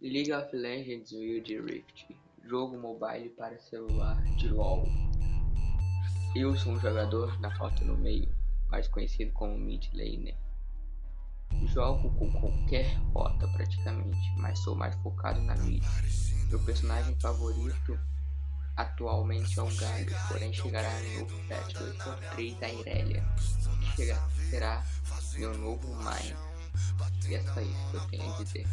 League of Legends Wild Rift, jogo mobile para celular de LoL. Eu sou um jogador na foto no meio, mais conhecido como mid laner. Jogo com qualquer rota praticamente, mas sou mais focado na mid. Meu personagem favorito atualmente é o Galho, porém chegará no novo patch 8.3 da Irelia, que será meu novo Main E é só isso que eu tenho a dizer.